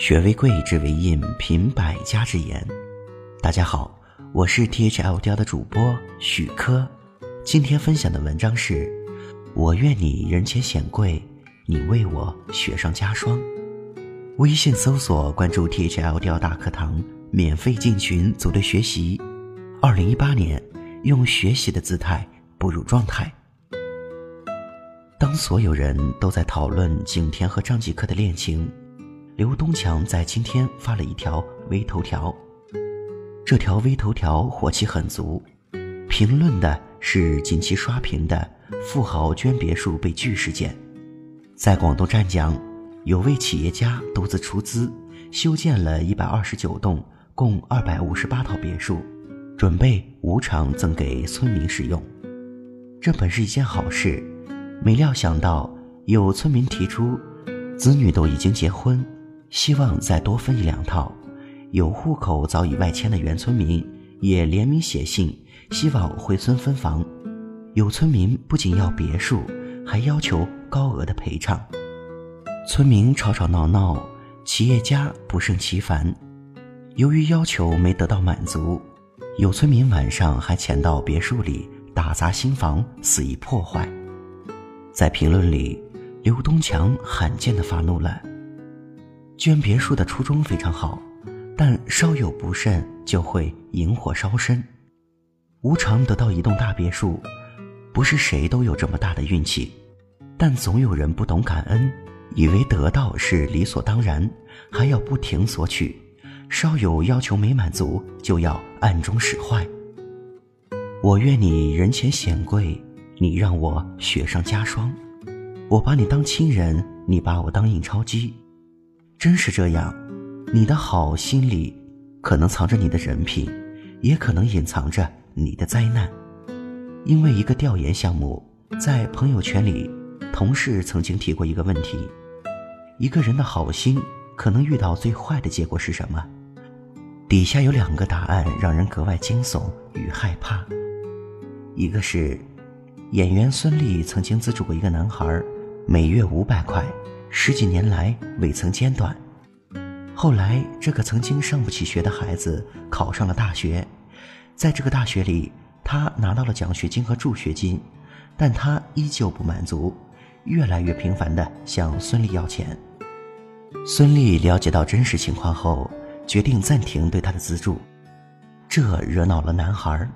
学为贵，知为印，品百家之言。大家好，我是 T H L 雕的主播许科。今天分享的文章是：我愿你人前显贵，你为我雪上加霜。微信搜索关注 T H L 雕大课堂，免费进群组队学习。二零一八年，用学习的姿态步入状态。当所有人都在讨论景甜和张继科的恋情，刘东强在今天发了一条微头条。这条微头条火气很足，评论的是近期刷屏的富豪捐别墅被拒事件。在广东湛江，有位企业家独自出资修建了一百二十九栋，共二百五十八套别墅，准备无偿赠给村民使用。这本是一件好事。没料想到，有村民提出，子女都已经结婚，希望再多分一两套；有户口早已外迁的原村民也联名写信，希望回村分房。有村民不仅要别墅，还要求高额的赔偿。村民吵吵闹闹，企业家不胜其烦。由于要求没得到满足，有村民晚上还潜到别墅里打砸新房，肆意破坏。在评论里，刘东强罕见的发怒了。捐别墅的初衷非常好，但稍有不慎就会引火烧身。无偿得到一栋大别墅，不是谁都有这么大的运气，但总有人不懂感恩，以为得到是理所当然，还要不停索取，稍有要求没满足就要暗中使坏。我愿你人前显贵。你让我雪上加霜，我把你当亲人，你把我当印钞机，真是这样。你的好心里，可能藏着你的人品，也可能隐藏着你的灾难。因为一个调研项目，在朋友圈里，同事曾经提过一个问题：一个人的好心，可能遇到最坏的结果是什么？底下有两个答案，让人格外惊悚与害怕。一个是。演员孙俪曾经资助过一个男孩，每月五百块，十几年来未曾间断。后来，这个曾经上不起学的孩子考上了大学，在这个大学里，他拿到了奖学金和助学金，但他依旧不满足，越来越频繁地向孙俪要钱。孙俪了解到真实情况后，决定暂停对他的资助，这惹恼了男孩。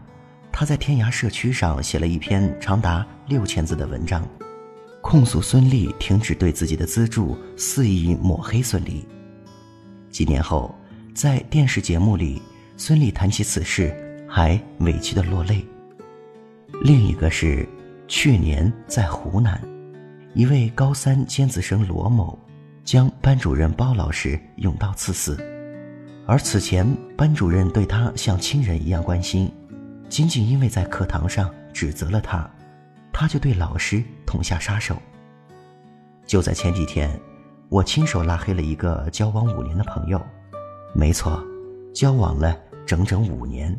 他在天涯社区上写了一篇长达六千字的文章，控诉孙俪停止对自己的资助，肆意抹黑孙俪。几年后，在电视节目里，孙俪谈起此事，还委屈的落泪。另一个是去年在湖南，一位高三尖子生罗某，将班主任包老师用刀刺死，而此前班主任对他像亲人一样关心。仅仅因为在课堂上指责了他，他就对老师痛下杀手。就在前几天，我亲手拉黑了一个交往五年的朋友，没错，交往了整整五年。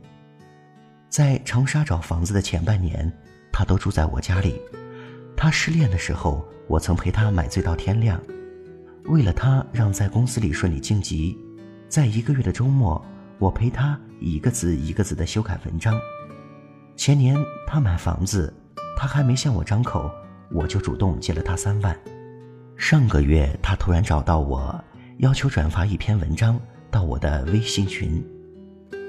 在长沙找房子的前半年，他都住在我家里。他失恋的时候，我曾陪他买醉到天亮。为了他让在公司里顺利晋级，在一个月的周末，我陪他一个字一个字的修改文章。前年他买房子，他还没向我张口，我就主动借了他三万。上个月他突然找到我，要求转发一篇文章到我的微信群，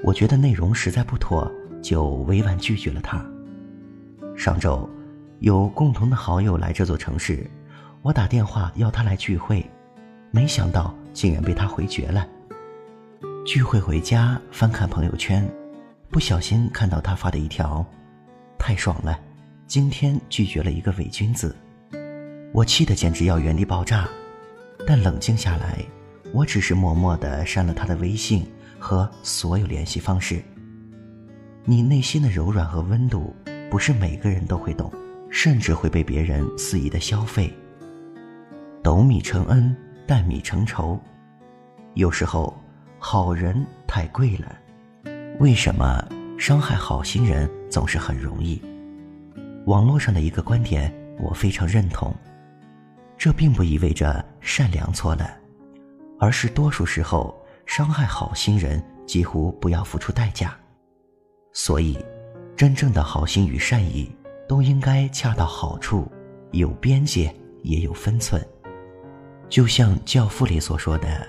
我觉得内容实在不妥，就委婉拒绝了他。上周，有共同的好友来这座城市，我打电话要他来聚会，没想到竟然被他回绝了。聚会回家翻看朋友圈。不小心看到他发的一条，太爽了！今天拒绝了一个伪君子，我气得简直要原地爆炸。但冷静下来，我只是默默的删了他的微信和所有联系方式。你内心的柔软和温度，不是每个人都会懂，甚至会被别人肆意的消费。斗米成恩，担米成仇，有时候好人太贵了。为什么伤害好心人总是很容易？网络上的一个观点，我非常认同。这并不意味着善良错了，而是多数时候伤害好心人几乎不要付出代价。所以，真正的好心与善意都应该恰到好处，有边界也有分寸。就像《教父》里所说的：“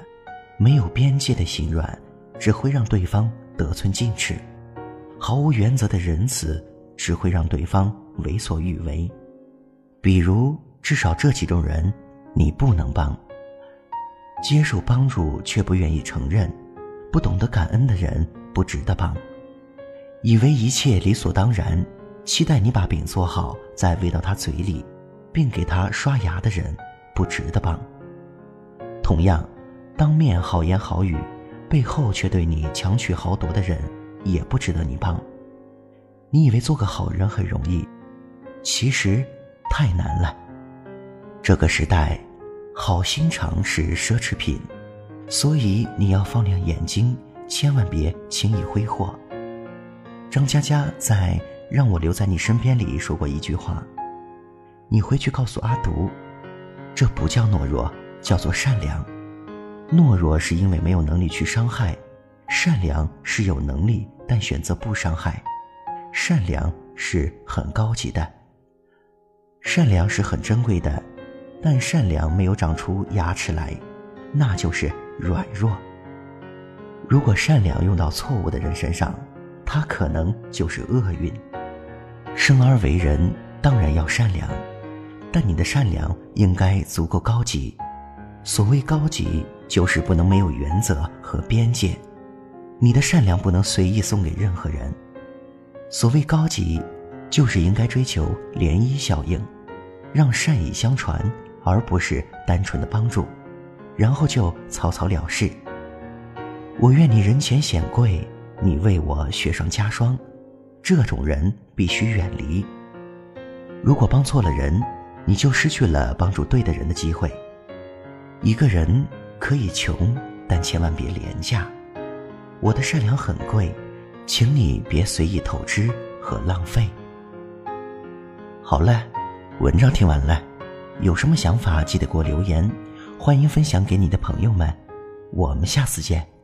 没有边界的心软，只会让对方得寸进尺；毫无原则的仁慈，只会让对方为所欲为。”比如，至少这几种人，你不能帮。接受帮助却不愿意承认，不懂得感恩的人不值得帮；以为一切理所当然，期待你把饼做好再喂到他嘴里，并给他刷牙的人不值得帮。同样，当面好言好语，背后却对你强取豪夺的人也不值得你帮。你以为做个好人很容易，其实太难了。这个时代。好心肠是奢侈品，所以你要放亮眼睛，千万别轻易挥霍。张嘉佳在《让我留在你身边》里说过一句话：“你回去告诉阿独，这不叫懦弱，叫做善良。懦弱是因为没有能力去伤害，善良是有能力但选择不伤害。善良是很高级的，善良是很珍贵的。”但善良没有长出牙齿来，那就是软弱。如果善良用到错误的人身上，他可能就是厄运。生而为人，当然要善良，但你的善良应该足够高级。所谓高级，就是不能没有原则和边界。你的善良不能随意送给任何人。所谓高级，就是应该追求涟漪效应，让善意相传。而不是单纯的帮助，然后就草草了事。我愿你人前显贵，你为我雪上加霜，这种人必须远离。如果帮错了人，你就失去了帮助对的人的机会。一个人可以穷，但千万别廉价。我的善良很贵，请你别随意透支和浪费。好了，文章听完了。有什么想法，记得给我留言，欢迎分享给你的朋友们。我们下次见。